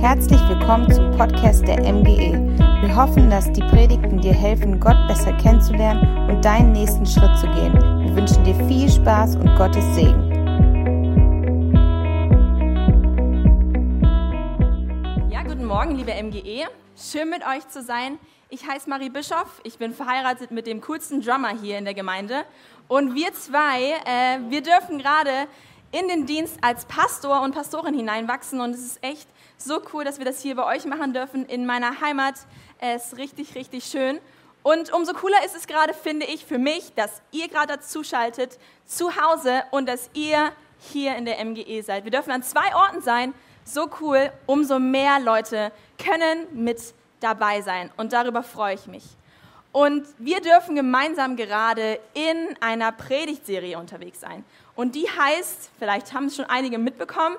Herzlich willkommen zum Podcast der MGE. Wir hoffen, dass die Predigten dir helfen, Gott besser kennenzulernen und deinen nächsten Schritt zu gehen. Wir wünschen dir viel Spaß und Gottes Segen. Ja, guten Morgen, liebe MGE. Schön mit euch zu sein. Ich heiße Marie Bischoff. Ich bin verheiratet mit dem coolsten Drummer hier in der Gemeinde. Und wir zwei, äh, wir dürfen gerade in den Dienst als Pastor und Pastorin hineinwachsen. Und es ist echt so cool, dass wir das hier bei euch machen dürfen in meiner Heimat. Es ist richtig, richtig schön. Und umso cooler ist es gerade, finde ich, für mich, dass ihr gerade dazuschaltet, zu Hause und dass ihr hier in der MGE seid. Wir dürfen an zwei Orten sein. So cool. Umso mehr Leute können mit dabei sein. Und darüber freue ich mich. Und wir dürfen gemeinsam gerade in einer Predigtserie unterwegs sein. Und die heißt, vielleicht haben es schon einige mitbekommen,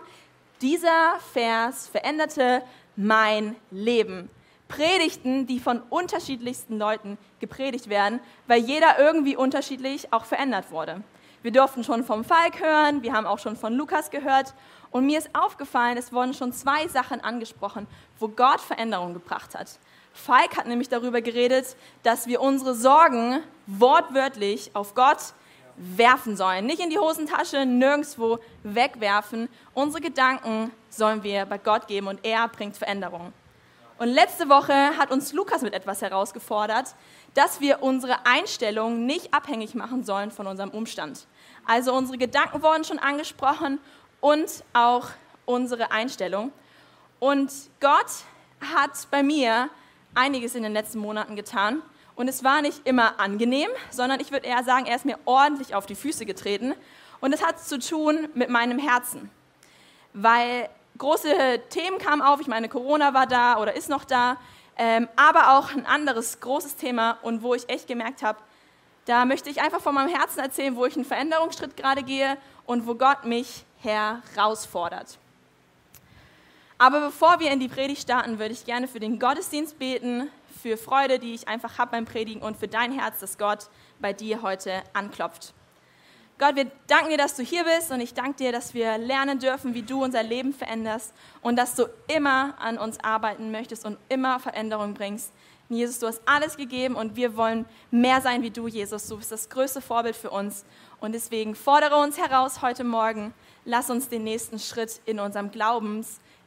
dieser Vers veränderte mein Leben. Predigten, die von unterschiedlichsten Leuten gepredigt werden, weil jeder irgendwie unterschiedlich auch verändert wurde. Wir durften schon vom Falk hören, wir haben auch schon von Lukas gehört und mir ist aufgefallen, es wurden schon zwei Sachen angesprochen, wo Gott Veränderung gebracht hat. Falk hat nämlich darüber geredet, dass wir unsere Sorgen wortwörtlich auf Gott werfen sollen. Nicht in die Hosentasche, nirgendwo wegwerfen. Unsere Gedanken sollen wir bei Gott geben und er bringt Veränderung. Und letzte Woche hat uns Lukas mit etwas herausgefordert, dass wir unsere Einstellung nicht abhängig machen sollen von unserem Umstand. Also unsere Gedanken wurden schon angesprochen und auch unsere Einstellung. Und Gott hat bei mir einiges in den letzten Monaten getan. Und es war nicht immer angenehm, sondern ich würde eher sagen, er ist mir ordentlich auf die Füße getreten. Und es hat zu tun mit meinem Herzen. Weil große Themen kamen auf, ich meine, Corona war da oder ist noch da, ähm, aber auch ein anderes großes Thema und wo ich echt gemerkt habe, da möchte ich einfach von meinem Herzen erzählen, wo ich einen Veränderungsschritt gerade gehe und wo Gott mich herausfordert. Aber bevor wir in die Predigt starten, würde ich gerne für den Gottesdienst beten, für Freude, die ich einfach habe beim Predigen und für dein Herz, dass Gott bei dir heute anklopft. Gott, wir danken dir, dass du hier bist und ich danke dir, dass wir lernen dürfen, wie du unser Leben veränderst und dass du immer an uns arbeiten möchtest und immer Veränderung bringst. Jesus, du hast alles gegeben und wir wollen mehr sein wie du, Jesus. Du bist das größte Vorbild für uns und deswegen fordere uns heraus heute Morgen. Lass uns den nächsten Schritt in unserem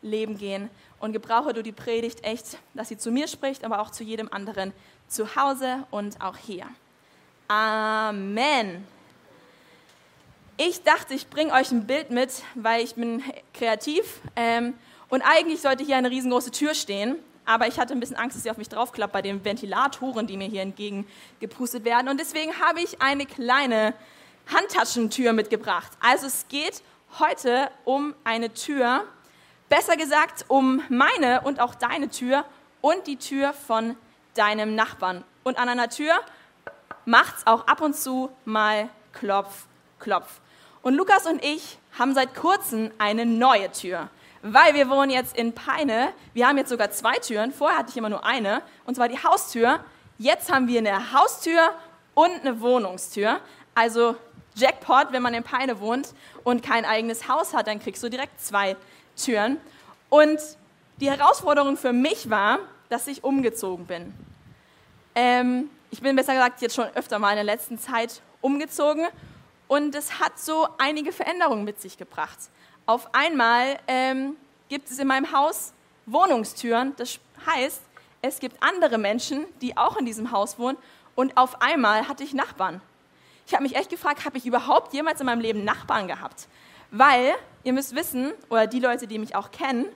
Glaubensleben gehen und gebrauche du die Predigt echt, dass sie zu mir spricht, aber auch zu jedem anderen zu Hause und auch hier. Amen. Ich dachte, ich bringe euch ein Bild mit, weil ich bin kreativ ähm, und eigentlich sollte hier eine riesengroße Tür stehen, aber ich hatte ein bisschen Angst, dass sie auf mich draufklappt bei den Ventilatoren, die mir hier entgegengepustet werden und deswegen habe ich eine kleine Handtaschentür mitgebracht. Also es geht heute um eine Tür, Besser gesagt, um meine und auch deine Tür und die Tür von deinem Nachbarn. Und an einer Tür macht es auch ab und zu mal Klopf, Klopf. Und Lukas und ich haben seit kurzem eine neue Tür, weil wir wohnen jetzt in Peine. Wir haben jetzt sogar zwei Türen. Vorher hatte ich immer nur eine, und zwar die Haustür. Jetzt haben wir eine Haustür und eine Wohnungstür. Also Jackpot, wenn man in Peine wohnt und kein eigenes Haus hat, dann kriegst du direkt zwei Türen. Und die Herausforderung für mich war, dass ich umgezogen bin. Ähm, ich bin besser gesagt jetzt schon öfter mal in der letzten Zeit umgezogen und es hat so einige Veränderungen mit sich gebracht. Auf einmal ähm, gibt es in meinem Haus Wohnungstüren, das heißt, es gibt andere Menschen, die auch in diesem Haus wohnen und auf einmal hatte ich Nachbarn. Ich habe mich echt gefragt, habe ich überhaupt jemals in meinem Leben Nachbarn gehabt? Weil ihr müsst wissen, oder die Leute, die mich auch kennen,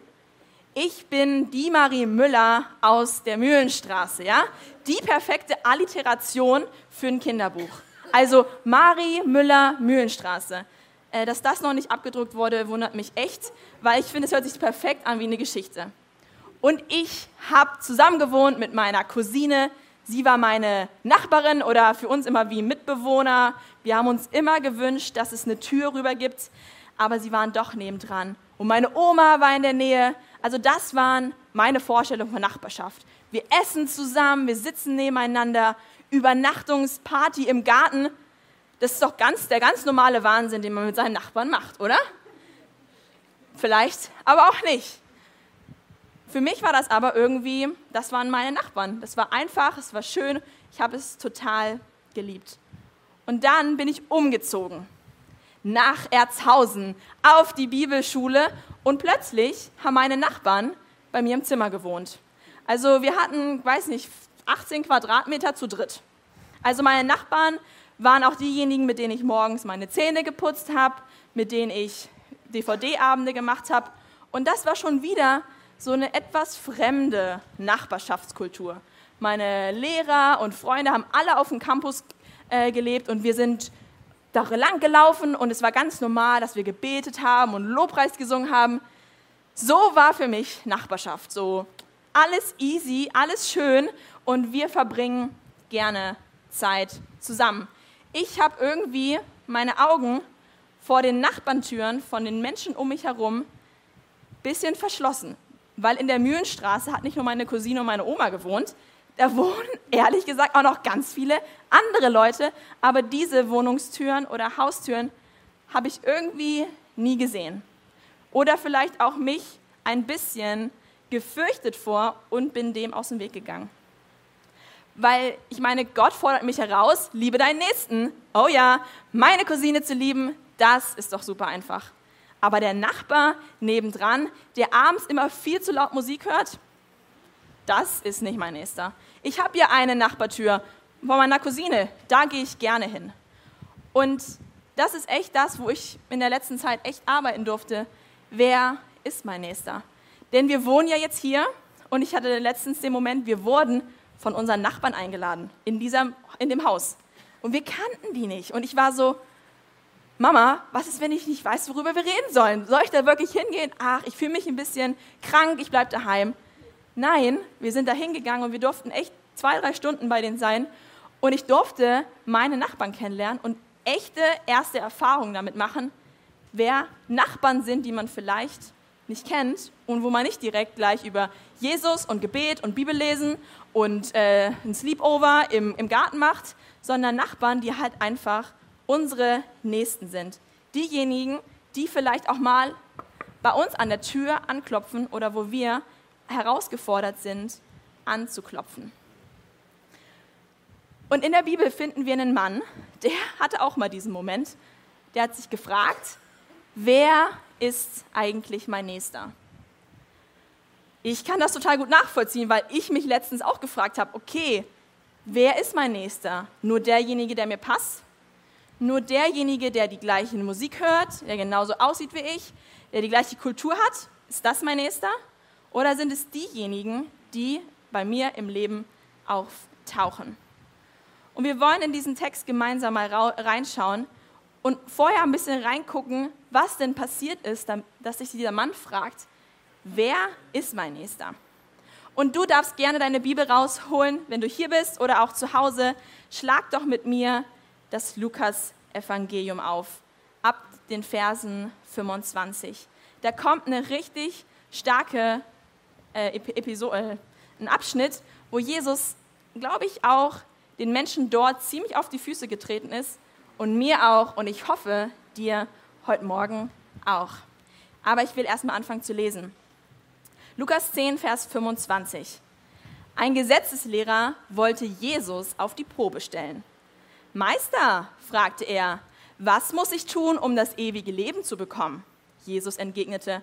ich bin die Marie Müller aus der Mühlenstraße, ja? Die perfekte Alliteration für ein Kinderbuch. Also Marie Müller Mühlenstraße. Äh, dass das noch nicht abgedruckt wurde, wundert mich echt, weil ich finde, es hört sich perfekt an wie eine Geschichte. Und ich habe zusammen gewohnt mit meiner Cousine. Sie war meine Nachbarin oder für uns immer wie Mitbewohner. Wir haben uns immer gewünscht, dass es eine Tür rüber gibt aber sie waren doch nebendran. Und meine Oma war in der Nähe. Also das waren meine Vorstellungen von Nachbarschaft. Wir essen zusammen, wir sitzen nebeneinander, Übernachtungsparty im Garten. Das ist doch ganz, der ganz normale Wahnsinn, den man mit seinen Nachbarn macht, oder? Vielleicht, aber auch nicht. Für mich war das aber irgendwie, das waren meine Nachbarn. Das war einfach, es war schön, ich habe es total geliebt. Und dann bin ich umgezogen nach Erzhausen auf die Bibelschule und plötzlich haben meine Nachbarn bei mir im Zimmer gewohnt. Also wir hatten, weiß nicht, 18 Quadratmeter zu dritt. Also meine Nachbarn waren auch diejenigen, mit denen ich morgens meine Zähne geputzt habe, mit denen ich DVD-Abende gemacht habe. Und das war schon wieder so eine etwas fremde Nachbarschaftskultur. Meine Lehrer und Freunde haben alle auf dem Campus äh, gelebt und wir sind da lang gelaufen und es war ganz normal, dass wir gebetet haben und Lobpreis gesungen haben. So war für mich Nachbarschaft. So alles easy, alles schön und wir verbringen gerne Zeit zusammen. Ich habe irgendwie meine Augen vor den Nachbarntüren von den Menschen um mich herum ein bisschen verschlossen, weil in der Mühlenstraße hat nicht nur meine Cousine und meine Oma gewohnt, da wohnen ehrlich gesagt auch noch ganz viele andere Leute, aber diese Wohnungstüren oder Haustüren habe ich irgendwie nie gesehen. Oder vielleicht auch mich ein bisschen gefürchtet vor und bin dem aus dem Weg gegangen. Weil ich meine, Gott fordert mich heraus, liebe deinen Nächsten. Oh ja, meine Cousine zu lieben, das ist doch super einfach. Aber der Nachbar nebendran, der abends immer viel zu laut Musik hört, das ist nicht mein Nächster. Ich habe hier eine Nachbartür von meiner Cousine, da gehe ich gerne hin. Und das ist echt das, wo ich in der letzten Zeit echt arbeiten durfte. Wer ist mein Nächster? Denn wir wohnen ja jetzt hier und ich hatte letztens den Moment, wir wurden von unseren Nachbarn eingeladen in, diesem, in dem Haus. Und wir kannten die nicht. Und ich war so, Mama, was ist, wenn ich nicht weiß, worüber wir reden sollen? Soll ich da wirklich hingehen? Ach, ich fühle mich ein bisschen krank, ich bleibe daheim. Nein, wir sind da hingegangen und wir durften echt zwei, drei Stunden bei denen sein. Und ich durfte meine Nachbarn kennenlernen und echte erste Erfahrungen damit machen, wer Nachbarn sind, die man vielleicht nicht kennt und wo man nicht direkt gleich über Jesus und Gebet und Bibel lesen und äh, ein Sleepover im, im Garten macht, sondern Nachbarn, die halt einfach unsere Nächsten sind. Diejenigen, die vielleicht auch mal bei uns an der Tür anklopfen oder wo wir herausgefordert sind, anzuklopfen. Und in der Bibel finden wir einen Mann, der hatte auch mal diesen Moment. Der hat sich gefragt, wer ist eigentlich mein Nächster? Ich kann das total gut nachvollziehen, weil ich mich letztens auch gefragt habe, okay, wer ist mein Nächster? Nur derjenige, der mir passt? Nur derjenige, der die gleiche Musik hört, der genauso aussieht wie ich, der die gleiche Kultur hat? Ist das mein Nächster? Oder sind es diejenigen, die bei mir im Leben auftauchen? Und wir wollen in diesen Text gemeinsam mal reinschauen und vorher ein bisschen reingucken, was denn passiert ist, dass sich dieser Mann fragt, wer ist mein Nächster? Und du darfst gerne deine Bibel rausholen, wenn du hier bist oder auch zu Hause. Schlag doch mit mir das Lukas-Evangelium auf, ab den Versen 25. Da kommt eine richtig starke äh, Episode, äh, ein Abschnitt, wo Jesus, glaube ich, auch den Menschen dort ziemlich auf die Füße getreten ist und mir auch und ich hoffe dir heute Morgen auch. Aber ich will erstmal anfangen zu lesen. Lukas 10, Vers 25. Ein Gesetzeslehrer wollte Jesus auf die Probe stellen. Meister, fragte er, was muss ich tun, um das ewige Leben zu bekommen? Jesus entgegnete,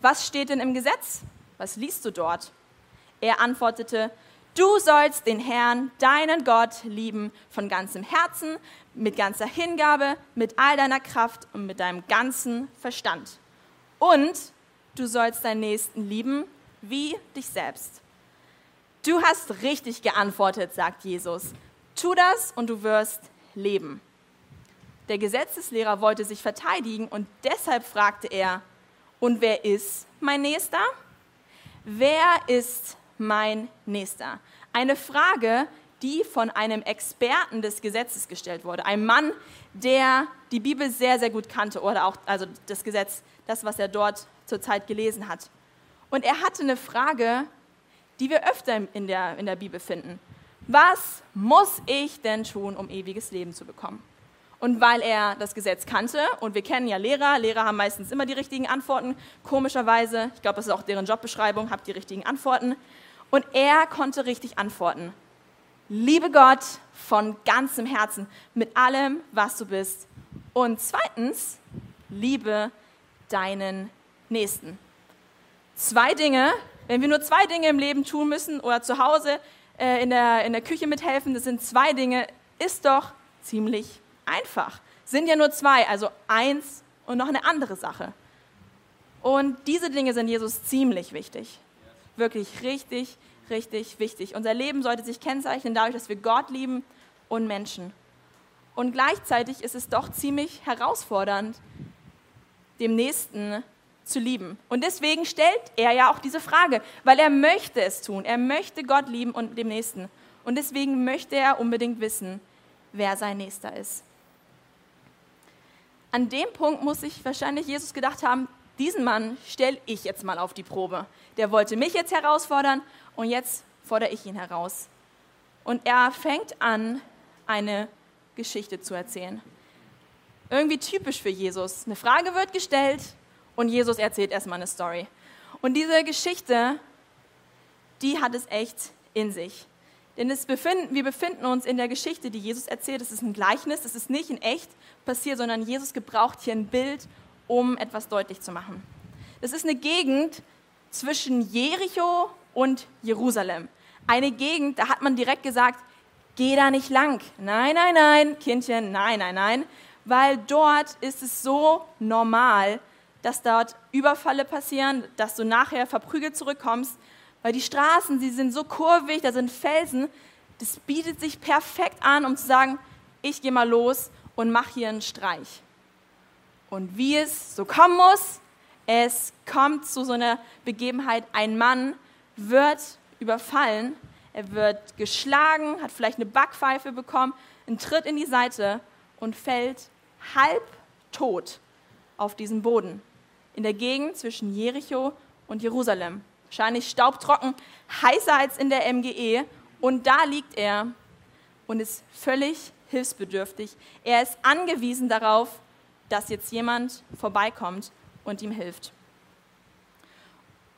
was steht denn im Gesetz? Was liest du dort? Er antwortete, du sollst den Herrn, deinen Gott, lieben von ganzem Herzen, mit ganzer Hingabe, mit all deiner Kraft und mit deinem ganzen Verstand. Und du sollst deinen Nächsten lieben wie dich selbst. Du hast richtig geantwortet, sagt Jesus. Tu das und du wirst leben. Der Gesetzeslehrer wollte sich verteidigen und deshalb fragte er, und wer ist mein Nächster? Wer ist mein Nächster? Eine Frage, die von einem Experten des Gesetzes gestellt wurde. Ein Mann, der die Bibel sehr, sehr gut kannte oder auch also das Gesetz, das, was er dort zur Zeit gelesen hat. Und er hatte eine Frage, die wir öfter in der, in der Bibel finden. Was muss ich denn tun, um ewiges Leben zu bekommen? Und weil er das Gesetz kannte, und wir kennen ja Lehrer, Lehrer haben meistens immer die richtigen Antworten, komischerweise, ich glaube, das ist auch deren Jobbeschreibung, habt die richtigen Antworten. Und er konnte richtig antworten. Liebe Gott von ganzem Herzen, mit allem, was du bist. Und zweitens, liebe deinen Nächsten. Zwei Dinge, wenn wir nur zwei Dinge im Leben tun müssen oder zu Hause äh, in, der, in der Küche mithelfen, das sind zwei Dinge, ist doch ziemlich einfach. Sind ja nur zwei, also eins und noch eine andere Sache. Und diese Dinge sind Jesus ziemlich wichtig. Wirklich richtig, richtig wichtig. Unser Leben sollte sich kennzeichnen dadurch, dass wir Gott lieben und Menschen. Und gleichzeitig ist es doch ziemlich herausfordernd, dem Nächsten zu lieben. Und deswegen stellt er ja auch diese Frage, weil er möchte es tun. Er möchte Gott lieben und dem Nächsten. Und deswegen möchte er unbedingt wissen, wer sein Nächster ist. An dem Punkt muss sich wahrscheinlich Jesus gedacht haben, diesen Mann stelle ich jetzt mal auf die Probe. Der wollte mich jetzt herausfordern und jetzt fordere ich ihn heraus. Und er fängt an, eine Geschichte zu erzählen. Irgendwie typisch für Jesus. Eine Frage wird gestellt und Jesus erzählt erstmal eine Story. Und diese Geschichte, die hat es echt in sich. Denn befinden, wir befinden uns in der Geschichte, die Jesus erzählt. Es ist ein Gleichnis, es ist nicht in echt passiert, sondern Jesus gebraucht hier ein Bild, um etwas deutlich zu machen. Das ist eine Gegend zwischen Jericho und Jerusalem. Eine Gegend, da hat man direkt gesagt, geh da nicht lang. Nein, nein, nein, Kindchen, nein, nein, nein. Weil dort ist es so normal, dass dort Überfalle passieren, dass du nachher verprügelt zurückkommst weil die Straßen, sie sind so kurvig, da sind Felsen. Das bietet sich perfekt an, um zu sagen, ich gehe mal los und mache hier einen Streich. Und wie es so kommen muss, es kommt zu so einer Begebenheit, ein Mann wird überfallen, er wird geschlagen, hat vielleicht eine Backpfeife bekommen, einen Tritt in die Seite und fällt halb tot auf diesen Boden in der Gegend zwischen Jericho und Jerusalem wahrscheinlich staubtrocken, heißer als in der MGE. Und da liegt er und ist völlig hilfsbedürftig. Er ist angewiesen darauf, dass jetzt jemand vorbeikommt und ihm hilft.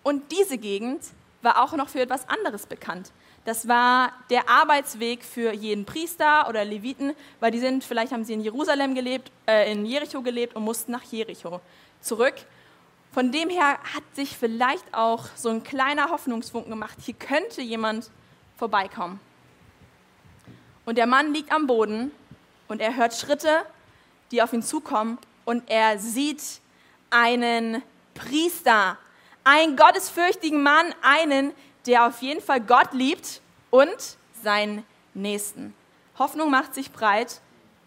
Und diese Gegend war auch noch für etwas anderes bekannt. Das war der Arbeitsweg für jeden Priester oder Leviten, weil die sind, vielleicht haben sie in Jerusalem gelebt, äh, in Jericho gelebt und mussten nach Jericho zurück. Von dem her hat sich vielleicht auch so ein kleiner Hoffnungsfunken gemacht, hier könnte jemand vorbeikommen. Und der Mann liegt am Boden und er hört Schritte, die auf ihn zukommen und er sieht einen Priester, einen gottesfürchtigen Mann, einen, der auf jeden Fall Gott liebt und seinen Nächsten. Hoffnung macht sich breit,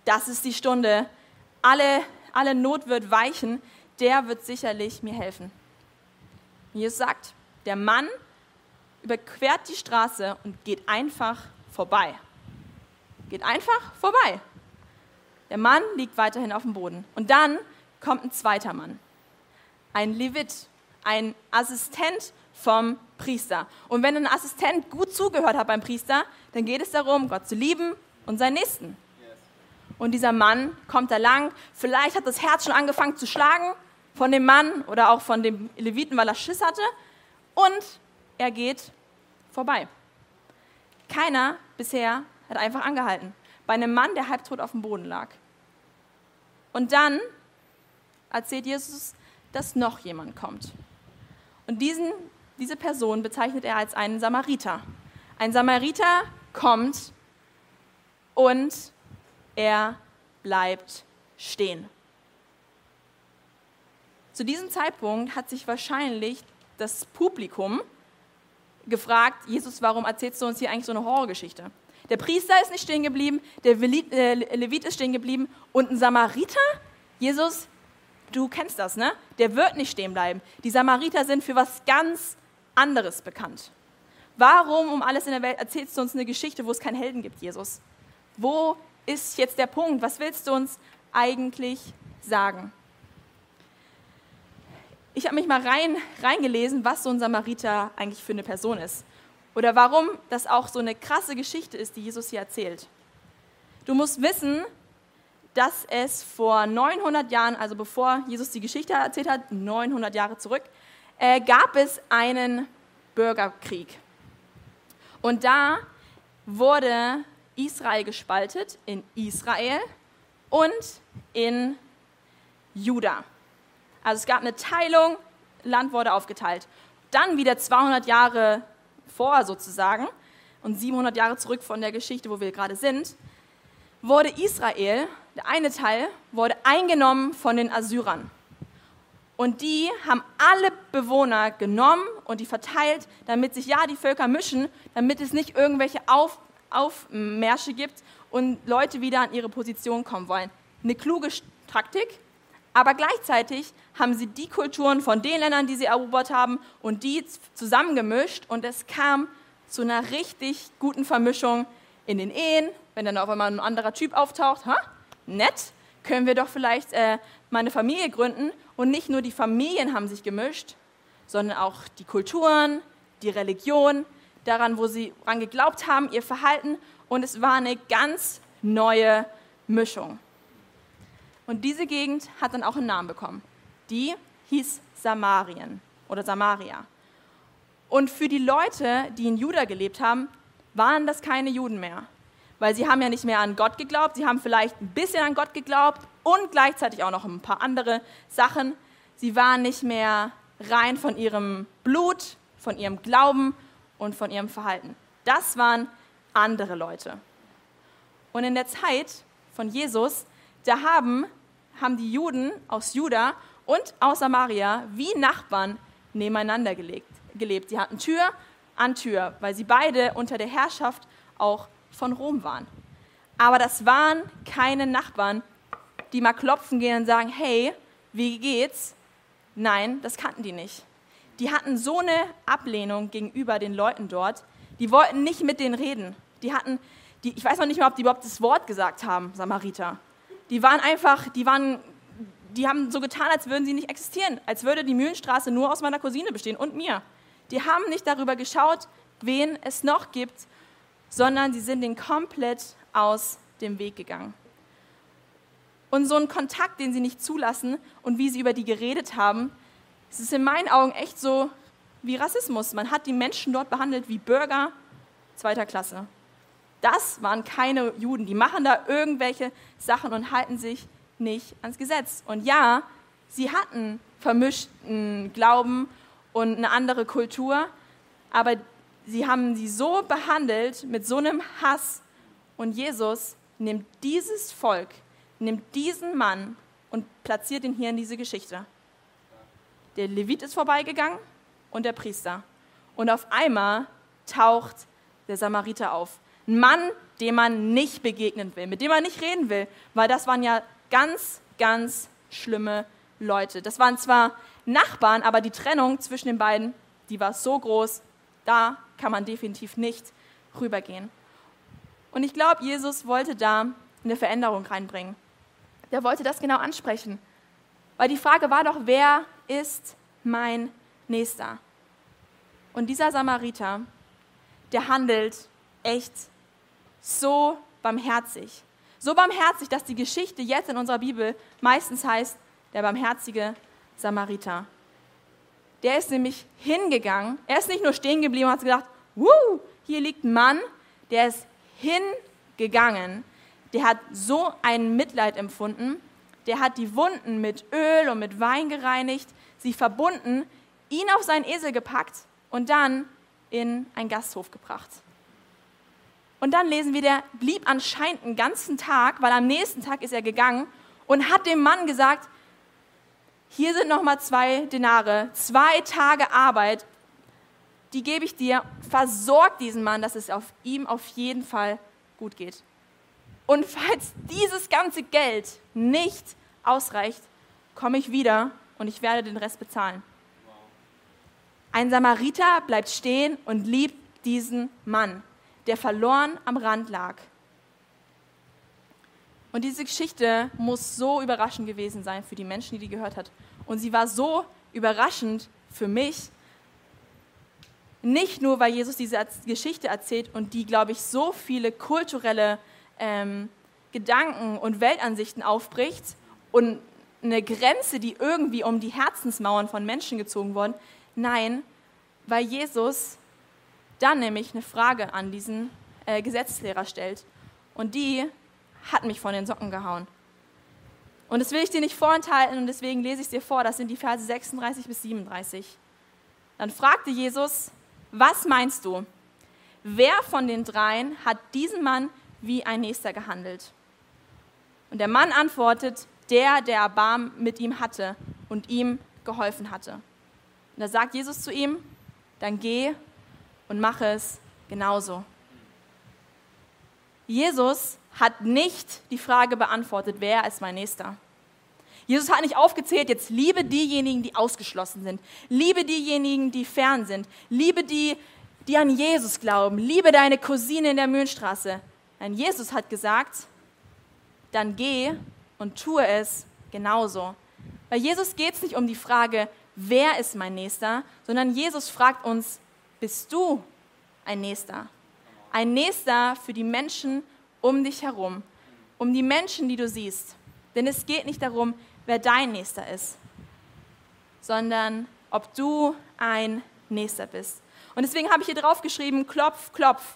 das ist die Stunde. Alle, alle Not wird weichen, der wird sicherlich mir helfen. Jesus sagt, der Mann überquert die Straße und geht einfach vorbei. Geht einfach vorbei. Der Mann liegt weiterhin auf dem Boden. Und dann kommt ein zweiter Mann. Ein Levit, ein Assistent vom Priester. Und wenn ein Assistent gut zugehört hat beim Priester, dann geht es darum, Gott zu lieben und seinen Nächsten. Und dieser Mann kommt da lang, vielleicht hat das Herz schon angefangen zu schlagen, von dem Mann oder auch von dem Leviten, weil er Schiss hatte. Und er geht vorbei. Keiner bisher hat einfach angehalten. Bei einem Mann, der halbtot auf dem Boden lag. Und dann erzählt Jesus, dass noch jemand kommt. Und diesen, diese Person bezeichnet er als einen Samariter. Ein Samariter kommt und er bleibt stehen. Zu diesem Zeitpunkt hat sich wahrscheinlich das Publikum gefragt, Jesus, warum erzählst du uns hier eigentlich so eine Horrorgeschichte? Der Priester ist nicht stehen geblieben, der äh, Levit ist stehen geblieben und ein Samariter? Jesus, du kennst das, ne? Der wird nicht stehen bleiben. Die Samariter sind für was ganz anderes bekannt. Warum um alles in der Welt erzählst du uns eine Geschichte, wo es keinen Helden gibt, Jesus? Wo ist jetzt der Punkt? Was willst du uns eigentlich sagen? Ich habe mich mal rein, reingelesen, was so ein Samariter eigentlich für eine Person ist. Oder warum das auch so eine krasse Geschichte ist, die Jesus hier erzählt. Du musst wissen, dass es vor 900 Jahren, also bevor Jesus die Geschichte erzählt hat, 900 Jahre zurück, äh, gab es einen Bürgerkrieg. Und da wurde Israel gespaltet in Israel und in Juda. Also es gab eine Teilung, Land wurde aufgeteilt. Dann wieder 200 Jahre vor sozusagen und 700 Jahre zurück von der Geschichte, wo wir gerade sind, wurde Israel, der eine Teil, wurde eingenommen von den Assyrern. Und die haben alle Bewohner genommen und die verteilt, damit sich ja die Völker mischen, damit es nicht irgendwelche Auf, Aufmärsche gibt und Leute wieder an ihre Position kommen wollen. Eine kluge Taktik, aber gleichzeitig haben sie die Kulturen von den Ländern, die sie erobert haben, und die zusammengemischt und es kam zu einer richtig guten Vermischung in den Ehen. Wenn dann auf einmal ein anderer Typ auftaucht, ha? nett, können wir doch vielleicht äh, meine Familie gründen. Und nicht nur die Familien haben sich gemischt, sondern auch die Kulturen, die Religion, daran, wo sie daran geglaubt haben, ihr Verhalten. Und es war eine ganz neue Mischung. Und diese Gegend hat dann auch einen Namen bekommen. Die hieß Samarien oder Samaria. Und für die Leute, die in Juda gelebt haben, waren das keine Juden mehr. Weil sie haben ja nicht mehr an Gott geglaubt, sie haben vielleicht ein bisschen an Gott geglaubt und gleichzeitig auch noch ein paar andere Sachen. Sie waren nicht mehr rein von ihrem Blut, von ihrem Glauben und von ihrem Verhalten. Das waren andere Leute. Und in der Zeit von Jesus, da haben haben die Juden aus Juda und aus Samaria wie Nachbarn nebeneinander gelegt, gelebt. Sie hatten Tür an Tür, weil sie beide unter der Herrschaft auch von Rom waren. Aber das waren keine Nachbarn, die mal klopfen gehen und sagen, hey, wie geht's? Nein, das kannten die nicht. Die hatten so eine Ablehnung gegenüber den Leuten dort, die wollten nicht mit denen reden. Die hatten, die, ich weiß noch nicht mal, ob die überhaupt das Wort gesagt haben, Samariter. Die waren einfach, die waren, die haben so getan, als würden sie nicht existieren, als würde die Mühlenstraße nur aus meiner Cousine bestehen und mir. Die haben nicht darüber geschaut, wen es noch gibt, sondern sie sind den komplett aus dem Weg gegangen. Und so ein Kontakt, den sie nicht zulassen und wie sie über die geredet haben, es ist in meinen Augen echt so wie Rassismus. Man hat die Menschen dort behandelt wie Bürger zweiter Klasse. Das waren keine Juden. Die machen da irgendwelche Sachen und halten sich nicht ans Gesetz. Und ja, sie hatten vermischten Glauben und eine andere Kultur, aber sie haben sie so behandelt mit so einem Hass. Und Jesus nimmt dieses Volk, nimmt diesen Mann und platziert ihn hier in diese Geschichte. Der Levit ist vorbeigegangen und der Priester. Und auf einmal taucht der Samariter auf. Ein Mann, dem man nicht begegnen will, mit dem man nicht reden will, weil das waren ja ganz, ganz schlimme Leute. Das waren zwar Nachbarn, aber die Trennung zwischen den beiden, die war so groß, da kann man definitiv nicht rübergehen. Und ich glaube, Jesus wollte da eine Veränderung reinbringen. Der wollte das genau ansprechen. Weil die Frage war doch, wer ist mein Nächster? Und dieser Samariter, der handelt echt so barmherzig. So barmherzig, dass die Geschichte jetzt in unserer Bibel meistens heißt, der barmherzige Samariter. Der ist nämlich hingegangen, er ist nicht nur stehen geblieben und hat gedacht, Wuh, hier liegt ein Mann, der ist hingegangen, der hat so ein Mitleid empfunden, der hat die Wunden mit Öl und mit Wein gereinigt, sie verbunden, ihn auf seinen Esel gepackt und dann in einen Gasthof gebracht. Und dann lesen wir, der blieb anscheinend einen ganzen Tag, weil am nächsten Tag ist er gegangen und hat dem Mann gesagt, hier sind nochmal zwei Denare, zwei Tage Arbeit, die gebe ich dir, versorg diesen Mann, dass es auf ihm auf jeden Fall gut geht. Und falls dieses ganze Geld nicht ausreicht, komme ich wieder und ich werde den Rest bezahlen. Ein Samariter bleibt stehen und liebt diesen Mann der verloren am Rand lag. Und diese Geschichte muss so überraschend gewesen sein für die Menschen, die die gehört hat. Und sie war so überraschend für mich, nicht nur, weil Jesus diese Geschichte erzählt und die, glaube ich, so viele kulturelle ähm, Gedanken und Weltansichten aufbricht und eine Grenze, die irgendwie um die Herzensmauern von Menschen gezogen worden. Nein, weil Jesus dann nämlich eine Frage an diesen äh, Gesetzeslehrer stellt. Und die hat mich von den Socken gehauen. Und das will ich dir nicht vorenthalten und deswegen lese ich es dir vor. Das sind die Verse 36 bis 37. Dann fragte Jesus, was meinst du? Wer von den dreien hat diesen Mann wie ein Nächster gehandelt? Und der Mann antwortet, der, der Erbarm mit ihm hatte und ihm geholfen hatte. Und da sagt Jesus zu ihm, dann geh und mache es genauso. Jesus hat nicht die Frage beantwortet, wer ist mein Nächster. Jesus hat nicht aufgezählt, jetzt liebe diejenigen, die ausgeschlossen sind, liebe diejenigen, die fern sind, liebe die, die an Jesus glauben, liebe deine Cousine in der Mühlenstraße. Nein, Jesus hat gesagt, dann geh und tue es genauso. Bei Jesus geht es nicht um die Frage, wer ist mein Nächster, sondern Jesus fragt uns, bist du ein Nächster? Ein Nächster für die Menschen um dich herum, um die Menschen, die du siehst. Denn es geht nicht darum, wer dein Nächster ist, sondern ob du ein Nächster bist. Und deswegen habe ich hier drauf geschrieben, klopf, klopf.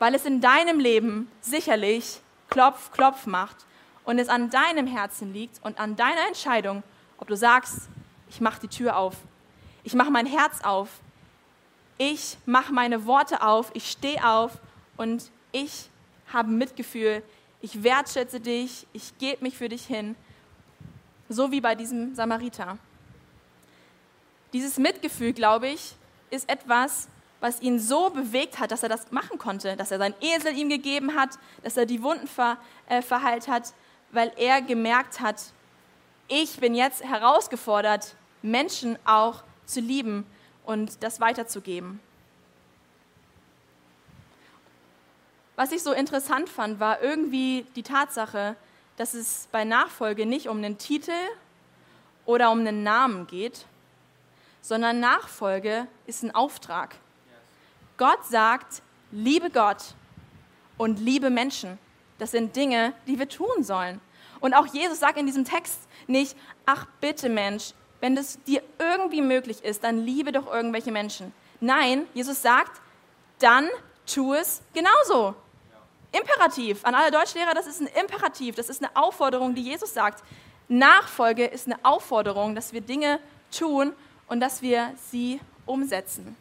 Weil es in deinem Leben sicherlich klopf, klopf macht und es an deinem Herzen liegt und an deiner Entscheidung, ob du sagst, ich mache die Tür auf, ich mache mein Herz auf, ich mache meine Worte auf, ich stehe auf und ich habe Mitgefühl, ich wertschätze dich, ich gebe mich für dich hin, so wie bei diesem Samariter. Dieses Mitgefühl, glaube ich, ist etwas, was ihn so bewegt hat, dass er das machen konnte, dass er seinen Esel ihm gegeben hat, dass er die Wunden ver, äh, verheilt hat, weil er gemerkt hat, ich bin jetzt herausgefordert, Menschen auch zu lieben und das weiterzugeben. Was ich so interessant fand, war irgendwie die Tatsache, dass es bei Nachfolge nicht um einen Titel oder um einen Namen geht, sondern Nachfolge ist ein Auftrag. Gott sagt, liebe Gott und liebe Menschen. Das sind Dinge, die wir tun sollen. Und auch Jesus sagt in diesem Text nicht, ach bitte Mensch, wenn das dir irgendwie möglich ist, dann liebe doch irgendwelche Menschen. Nein, Jesus sagt, dann tu es genauso. Imperativ. An alle Deutschlehrer, das ist ein Imperativ, das ist eine Aufforderung, die Jesus sagt. Nachfolge ist eine Aufforderung, dass wir Dinge tun und dass wir sie umsetzen.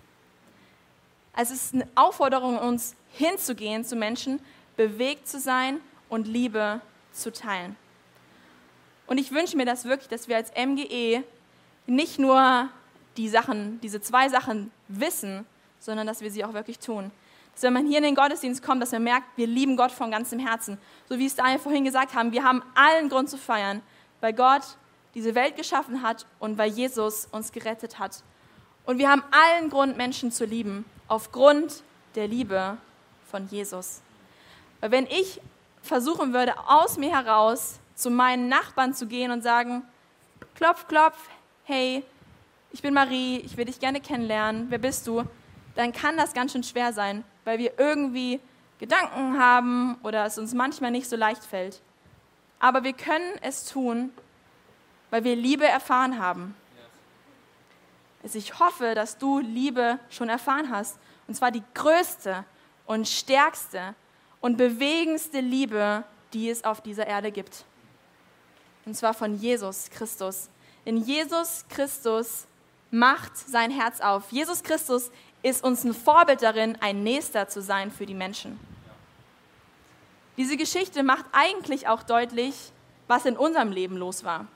Also es ist eine Aufforderung, uns hinzugehen zu Menschen, bewegt zu sein und Liebe zu teilen. Und ich wünsche mir das wirklich, dass wir als MGE nicht nur die Sachen, diese zwei Sachen wissen, sondern dass wir sie auch wirklich tun dass wenn man hier in den Gottesdienst kommt, dass man merkt, wir lieben Gott von ganzem Herzen. So wie es Daniel vorhin gesagt haben, wir haben allen Grund zu feiern, weil Gott diese Welt geschaffen hat und weil Jesus uns gerettet hat. Und wir haben allen Grund, Menschen zu lieben, aufgrund der Liebe von Jesus. Weil wenn ich versuchen würde, aus mir heraus zu meinen Nachbarn zu gehen und sagen, klopf, klopf, hey, ich bin Marie, ich will dich gerne kennenlernen, wer bist du? Dann kann das ganz schön schwer sein, weil wir irgendwie Gedanken haben oder es uns manchmal nicht so leicht fällt. Aber wir können es tun, weil wir Liebe erfahren haben. Also ich hoffe, dass du Liebe schon erfahren hast. Und zwar die größte und stärkste und bewegendste Liebe, die es auf dieser Erde gibt. Und zwar von Jesus Christus. Denn Jesus Christus macht sein Herz auf. Jesus Christus ist uns ein Vorbild darin, ein Nächster zu sein für die Menschen. Diese Geschichte macht eigentlich auch deutlich, was in unserem Leben los war.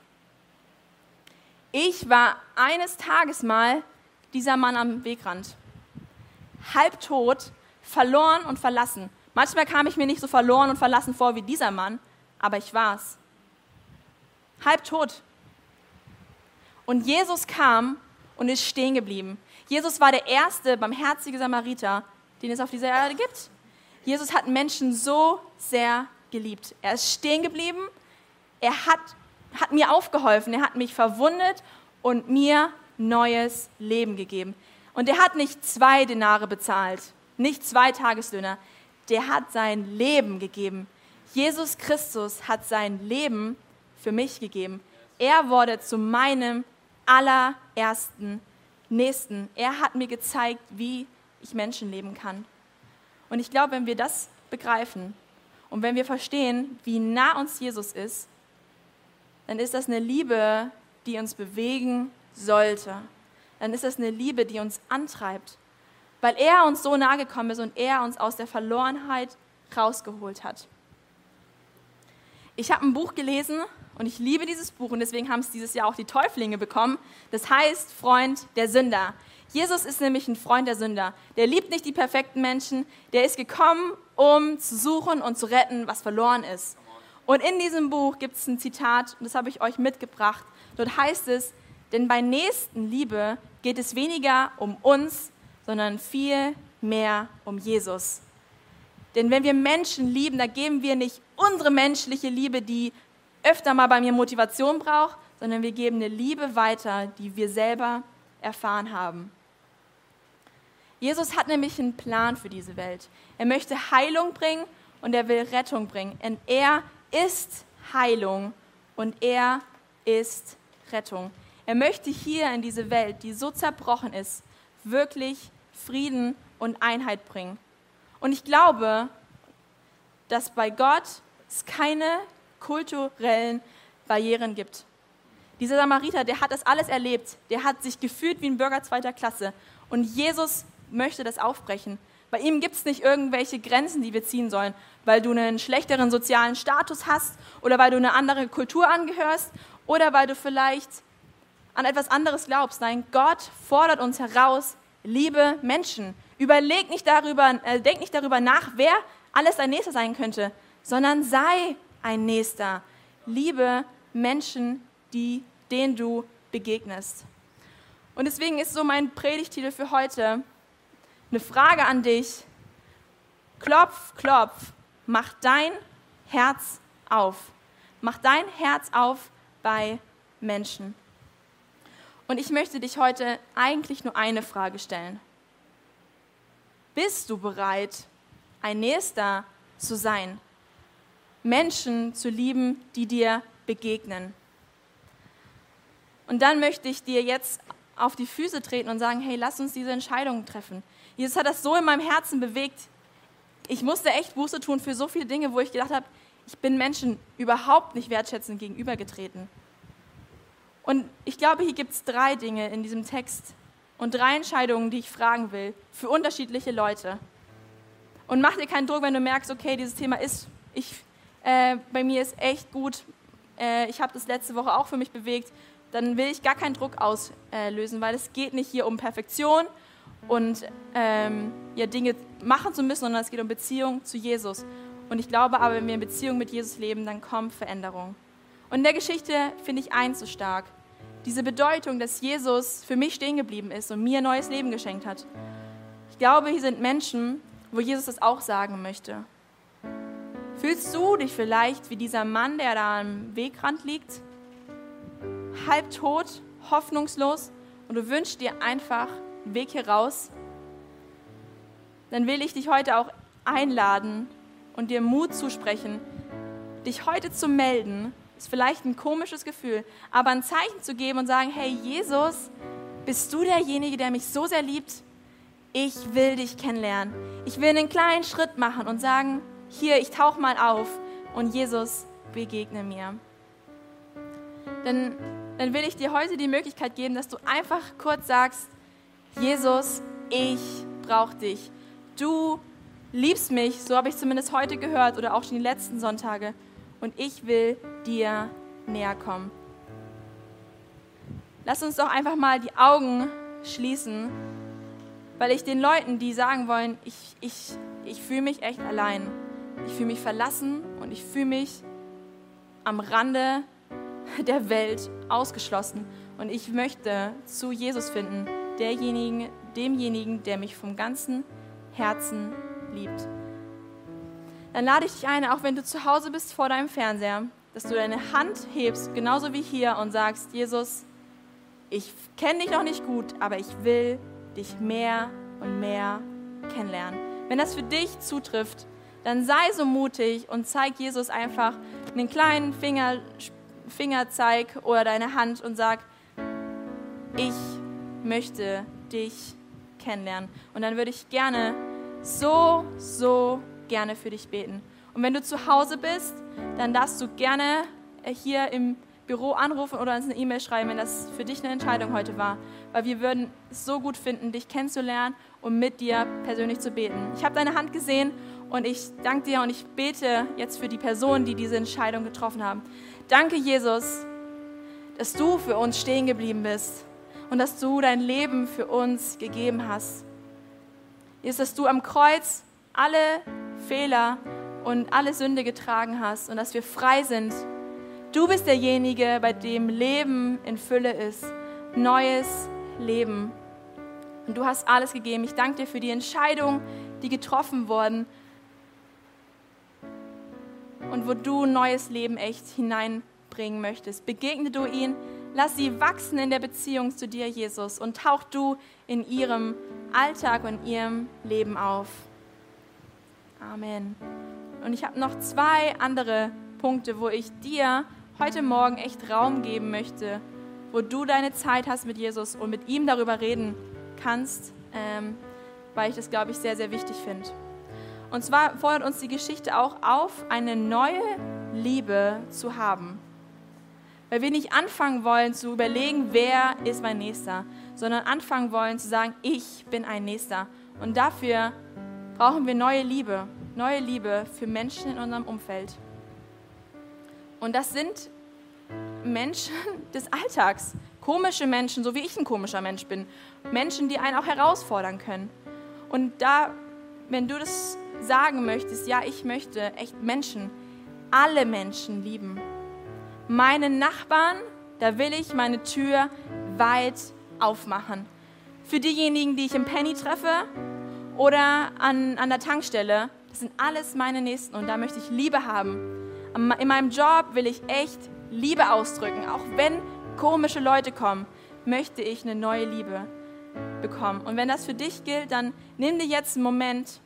Ich war eines Tages mal dieser Mann am Wegrand. Halbtot, verloren und verlassen. Manchmal kam ich mir nicht so verloren und verlassen vor wie dieser Mann, aber ich war's. Halbtot. Und Jesus kam und ist stehen geblieben. Jesus war der erste barmherzige Samariter, den es auf dieser Erde gibt. Jesus hat Menschen so sehr geliebt. Er ist stehen geblieben. Er hat, hat mir aufgeholfen. Er hat mich verwundet und mir neues Leben gegeben. Und er hat nicht zwei Denare bezahlt, nicht zwei Tageslöhner. der hat sein Leben gegeben. Jesus Christus hat sein Leben für mich gegeben. Er wurde zu meinem allerersten Nächsten. Er hat mir gezeigt, wie ich Menschen leben kann. Und ich glaube, wenn wir das begreifen und wenn wir verstehen, wie nah uns Jesus ist, dann ist das eine Liebe, die uns bewegen sollte. Dann ist das eine Liebe, die uns antreibt, weil er uns so nahe gekommen ist und er uns aus der Verlorenheit rausgeholt hat. Ich habe ein Buch gelesen und ich liebe dieses Buch und deswegen haben es dieses Jahr auch die Täuflinge bekommen. Das heißt Freund der Sünder. Jesus ist nämlich ein Freund der Sünder. Der liebt nicht die perfekten Menschen. Der ist gekommen, um zu suchen und zu retten, was verloren ist. Und in diesem Buch gibt es ein Zitat, und das habe ich euch mitgebracht. Dort heißt es, denn bei Nächstenliebe geht es weniger um uns, sondern viel mehr um Jesus. Denn wenn wir Menschen lieben, da geben wir nicht unsere menschliche Liebe, die öfter mal bei mir Motivation braucht, sondern wir geben eine Liebe weiter, die wir selber erfahren haben. Jesus hat nämlich einen Plan für diese Welt. Er möchte Heilung bringen und er will Rettung bringen. Und er ist Heilung und er ist Rettung. Er möchte hier in diese Welt, die so zerbrochen ist, wirklich Frieden und Einheit bringen. Und ich glaube, dass bei Gott es keine kulturellen Barrieren gibt. Dieser Samariter, der hat das alles erlebt. Der hat sich gefühlt wie ein Bürger zweiter Klasse. Und Jesus möchte das aufbrechen. Bei ihm gibt es nicht irgendwelche Grenzen, die wir ziehen sollen, weil du einen schlechteren sozialen Status hast oder weil du eine andere Kultur angehörst oder weil du vielleicht an etwas anderes glaubst. Nein, Gott fordert uns heraus, liebe Menschen. Überleg nicht darüber, äh, denk nicht darüber nach, wer alles dein Nächster sein könnte, sondern sei ein Nächster. Liebe Menschen, die, denen du begegnest. Und deswegen ist so mein Predigtitel für heute eine Frage an dich. Klopf, klopf, mach dein Herz auf. Mach dein Herz auf bei Menschen. Und ich möchte dich heute eigentlich nur eine Frage stellen. Bist du bereit, ein Nächster zu sein? Menschen zu lieben, die dir begegnen. Und dann möchte ich dir jetzt auf die Füße treten und sagen, hey, lass uns diese Entscheidung treffen. Jesus hat das so in meinem Herzen bewegt. Ich musste echt Buße tun für so viele Dinge, wo ich gedacht habe, ich bin Menschen überhaupt nicht wertschätzend gegenübergetreten. Und ich glaube, hier gibt es drei Dinge in diesem Text und drei Entscheidungen, die ich fragen will, für unterschiedliche Leute. Und mach dir keinen Druck, wenn du merkst, okay, dieses Thema ist, ich äh, bei mir ist echt gut, äh, ich habe das letzte Woche auch für mich bewegt, dann will ich gar keinen Druck auslösen, weil es geht nicht hier um Perfektion und ähm, ja, Dinge machen zu müssen, sondern es geht um Beziehung zu Jesus. Und ich glaube aber, wenn wir in Beziehung mit Jesus leben, dann kommt Veränderung. Und in der Geschichte finde ich eins so stark. Diese Bedeutung, dass Jesus für mich stehen geblieben ist und mir ein neues Leben geschenkt hat. Ich glaube, hier sind Menschen, wo Jesus das auch sagen möchte. Fühlst du dich vielleicht wie dieser Mann, der da am Wegrand liegt? Halbtot, hoffnungslos und du wünschst dir einfach einen Weg hier raus? Dann will ich dich heute auch einladen und dir Mut zusprechen, dich heute zu melden. Ist vielleicht ein komisches Gefühl, aber ein Zeichen zu geben und sagen: Hey, Jesus, bist du derjenige, der mich so sehr liebt? Ich will dich kennenlernen. Ich will einen kleinen Schritt machen und sagen: hier, ich tauche mal auf und Jesus begegne mir. Dann, dann will ich dir heute die Möglichkeit geben, dass du einfach kurz sagst, Jesus, ich brauche dich. Du liebst mich, so habe ich zumindest heute gehört oder auch schon die letzten Sonntage. Und ich will dir näher kommen. Lass uns doch einfach mal die Augen schließen, weil ich den Leuten, die sagen wollen, ich, ich, ich fühle mich echt allein, ich fühle mich verlassen und ich fühle mich am Rande der Welt ausgeschlossen. Und ich möchte zu Jesus finden, derjenigen, demjenigen, der mich vom ganzen Herzen liebt. Dann lade ich dich ein, auch wenn du zu Hause bist vor deinem Fernseher, dass du deine Hand hebst, genauso wie hier, und sagst, Jesus, ich kenne dich noch nicht gut, aber ich will dich mehr und mehr kennenlernen. Wenn das für dich zutrifft, dann sei so mutig und zeig Jesus einfach einen kleinen Finger, Fingerzeig oder deine Hand und sag, ich möchte dich kennenlernen. Und dann würde ich gerne, so, so gerne für dich beten. Und wenn du zu Hause bist, dann darfst du gerne hier im Büro anrufen oder uns eine E-Mail schreiben, wenn das für dich eine Entscheidung heute war. Weil wir würden es so gut finden, dich kennenzulernen und mit dir persönlich zu beten. Ich habe deine Hand gesehen und ich danke dir und ich bete jetzt für die Personen, die diese Entscheidung getroffen haben. Danke, Jesus, dass du für uns stehen geblieben bist und dass du dein Leben für uns gegeben hast. Jesus, dass du am Kreuz alle Fehler und alle Sünde getragen hast und dass wir frei sind. Du bist derjenige, bei dem Leben in Fülle ist, neues Leben. Und du hast alles gegeben. Ich danke dir für die Entscheidung, die getroffen wurden und wo du neues Leben echt hineinbringen möchtest. Begegne du ihnen, lass sie wachsen in der Beziehung zu dir, Jesus, und tauch du in ihrem Alltag und ihrem Leben auf. Amen. Und ich habe noch zwei andere Punkte, wo ich dir heute Morgen echt Raum geben möchte, wo du deine Zeit hast mit Jesus und mit ihm darüber reden kannst, ähm, weil ich das, glaube ich, sehr, sehr wichtig finde. Und zwar fordert uns die Geschichte auch auf, eine neue Liebe zu haben. Weil wir nicht anfangen wollen zu überlegen, wer ist mein Nächster, sondern anfangen wollen zu sagen, ich bin ein Nächster. Und dafür brauchen wir neue Liebe, neue Liebe für Menschen in unserem Umfeld. Und das sind Menschen des Alltags, komische Menschen, so wie ich ein komischer Mensch bin, Menschen, die einen auch herausfordern können. Und da, wenn du das sagen möchtest, ja, ich möchte echt Menschen, alle Menschen lieben. Meine Nachbarn, da will ich meine Tür weit aufmachen. Für diejenigen, die ich im Penny treffe oder an, an der Tankstelle, das sind alles meine Nächsten und da möchte ich Liebe haben. In meinem Job will ich echt Liebe ausdrücken. Auch wenn komische Leute kommen, möchte ich eine neue Liebe bekommen. Und wenn das für dich gilt, dann nimm dir jetzt einen Moment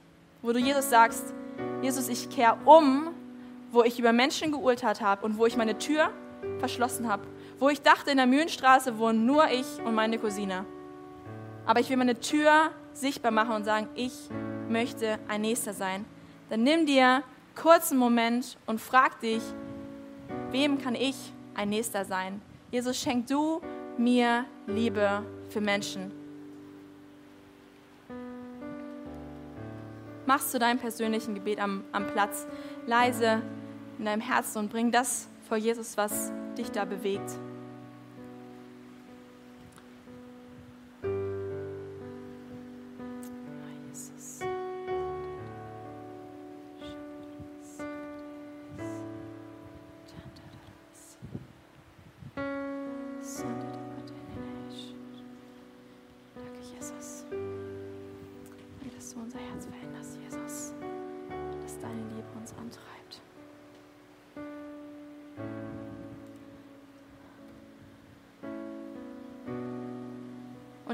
wo du Jesus sagst, Jesus, ich kehre um, wo ich über Menschen geurteilt habe und wo ich meine Tür verschlossen habe, wo ich dachte, in der Mühlenstraße wohnen nur ich und meine Cousine. Aber ich will meine Tür sichtbar machen und sagen, ich möchte ein Nächster sein. Dann nimm dir kurz einen Moment und frag dich, wem kann ich ein Nächster sein? Jesus, schenk du mir Liebe für Menschen. Machst du dein persönlichen Gebet am, am Platz leise in deinem Herzen und bring das vor Jesus, was dich da bewegt.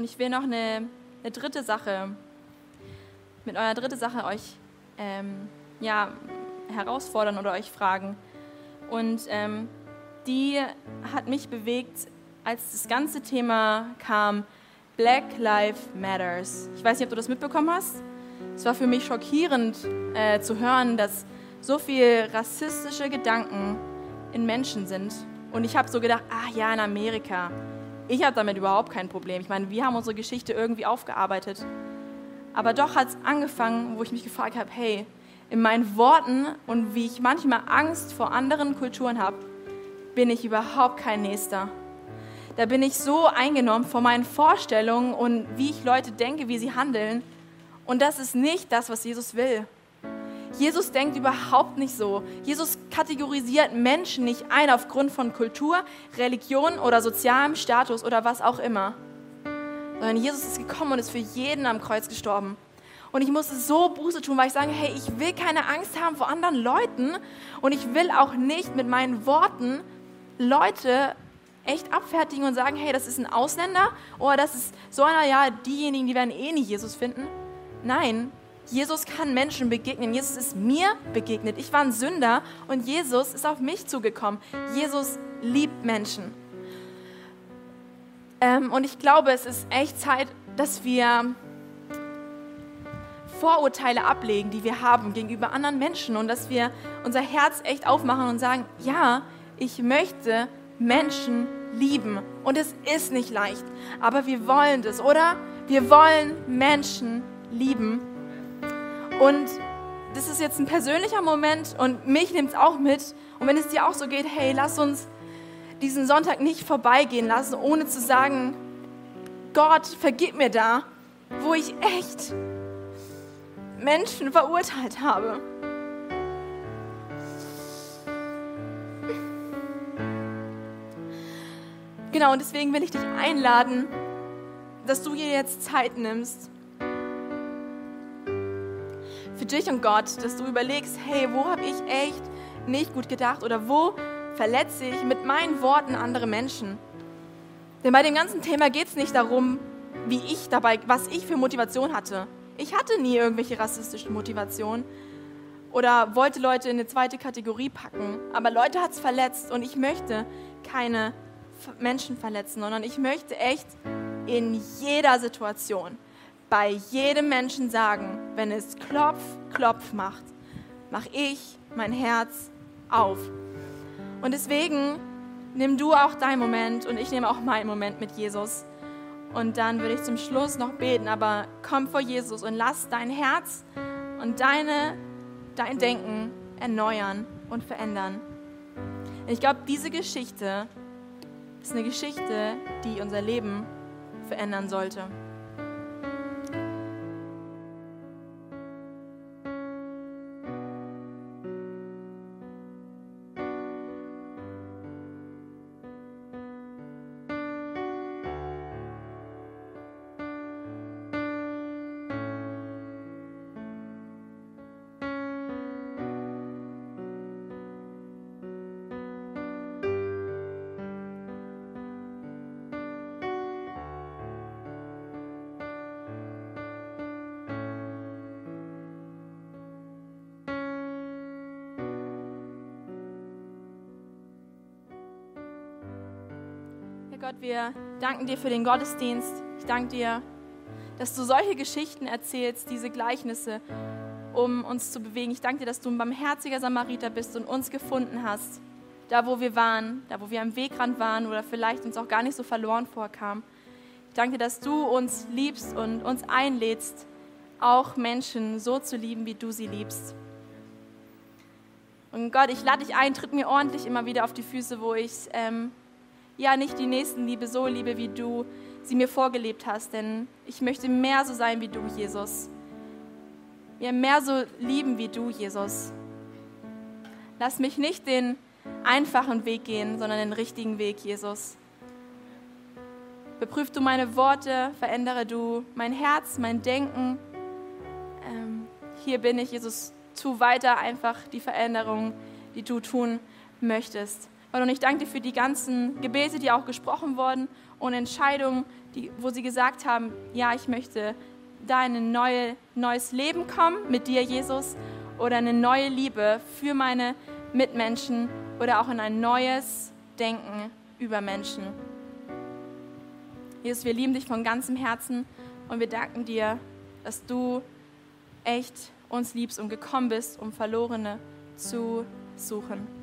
Und ich will noch eine, eine dritte Sache, mit eurer dritte Sache euch ähm, ja, herausfordern oder euch fragen. Und ähm, die hat mich bewegt, als das ganze Thema kam, Black Lives Matters. Ich weiß nicht, ob du das mitbekommen hast. Es war für mich schockierend äh, zu hören, dass so viel rassistische Gedanken in Menschen sind. Und ich habe so gedacht, ah ja, in Amerika, ich habe damit überhaupt kein Problem. Ich meine, wir haben unsere Geschichte irgendwie aufgearbeitet. Aber doch hat es angefangen, wo ich mich gefragt habe, hey, in meinen Worten und wie ich manchmal Angst vor anderen Kulturen habe, bin ich überhaupt kein Nächster. Da bin ich so eingenommen von meinen Vorstellungen und wie ich Leute denke, wie sie handeln. Und das ist nicht das, was Jesus will. Jesus denkt überhaupt nicht so. Jesus kategorisiert Menschen nicht ein aufgrund von Kultur, Religion oder sozialem Status oder was auch immer. Sondern Jesus ist gekommen und ist für jeden am Kreuz gestorben. Und ich musste so Buße tun, weil ich sage, hey, ich will keine Angst haben vor anderen Leuten und ich will auch nicht mit meinen Worten Leute echt abfertigen und sagen, hey, das ist ein Ausländer oder das ist so einer, ja, diejenigen, die werden eh nicht Jesus finden. Nein, Jesus kann Menschen begegnen. Jesus ist mir begegnet. Ich war ein Sünder und Jesus ist auf mich zugekommen. Jesus liebt Menschen. Ähm, und ich glaube, es ist echt Zeit, dass wir Vorurteile ablegen, die wir haben gegenüber anderen Menschen und dass wir unser Herz echt aufmachen und sagen, ja, ich möchte Menschen lieben. Und es ist nicht leicht, aber wir wollen das, oder? Wir wollen Menschen lieben. Und das ist jetzt ein persönlicher Moment und mich nimmt es auch mit. Und wenn es dir auch so geht, hey, lass uns diesen Sonntag nicht vorbeigehen lassen, ohne zu sagen, Gott, vergib mir da, wo ich echt Menschen verurteilt habe. Genau, und deswegen will ich dich einladen, dass du hier jetzt Zeit nimmst für dich und Gott, dass du überlegst, hey, wo habe ich echt nicht gut gedacht oder wo verletze ich mit meinen Worten andere Menschen? Denn bei dem ganzen Thema geht es nicht darum, wie ich dabei, was ich für Motivation hatte. Ich hatte nie irgendwelche rassistischen Motivationen oder wollte Leute in eine zweite Kategorie packen. Aber Leute hat es verletzt und ich möchte keine Menschen verletzen, sondern ich möchte echt in jeder Situation bei jedem Menschen sagen, wenn es klopf, klopf macht, mache ich mein Herz auf. Und deswegen nimm du auch deinen Moment und ich nehme auch meinen Moment mit Jesus. Und dann würde ich zum Schluss noch beten, aber komm vor Jesus und lass dein Herz und deine, dein Denken erneuern und verändern. Ich glaube, diese Geschichte ist eine Geschichte, die unser Leben verändern sollte. Wir danken dir für den Gottesdienst. Ich danke dir, dass du solche Geschichten erzählst, diese Gleichnisse, um uns zu bewegen. Ich danke dir, dass du ein barmherziger Samariter bist und uns gefunden hast, da wo wir waren, da wo wir am Wegrand waren oder vielleicht uns auch gar nicht so verloren vorkamen. Ich danke dir, dass du uns liebst und uns einlädst, auch Menschen so zu lieben, wie du sie liebst. Und Gott, ich lade dich ein, tritt mir ordentlich immer wieder auf die Füße, wo ich ähm, ja nicht die Nächstenliebe so liebe, wie du sie mir vorgelebt hast, denn ich möchte mehr so sein wie du, Jesus. Ja, mehr so lieben wie du, Jesus. Lass mich nicht den einfachen Weg gehen, sondern den richtigen Weg, Jesus. Beprüf du meine Worte, verändere du mein Herz, mein Denken. Ähm, hier bin ich, Jesus. Tu weiter einfach die Veränderung, die du tun möchtest. Und ich danke dir für die ganzen Gebete, die auch gesprochen wurden und Entscheidungen, die, wo sie gesagt haben, ja, ich möchte da in ein neue, neues Leben kommen mit dir, Jesus, oder eine neue Liebe für meine Mitmenschen oder auch in ein neues Denken über Menschen. Jesus, wir lieben dich von ganzem Herzen und wir danken dir, dass du echt uns liebst und gekommen bist, um Verlorene zu suchen.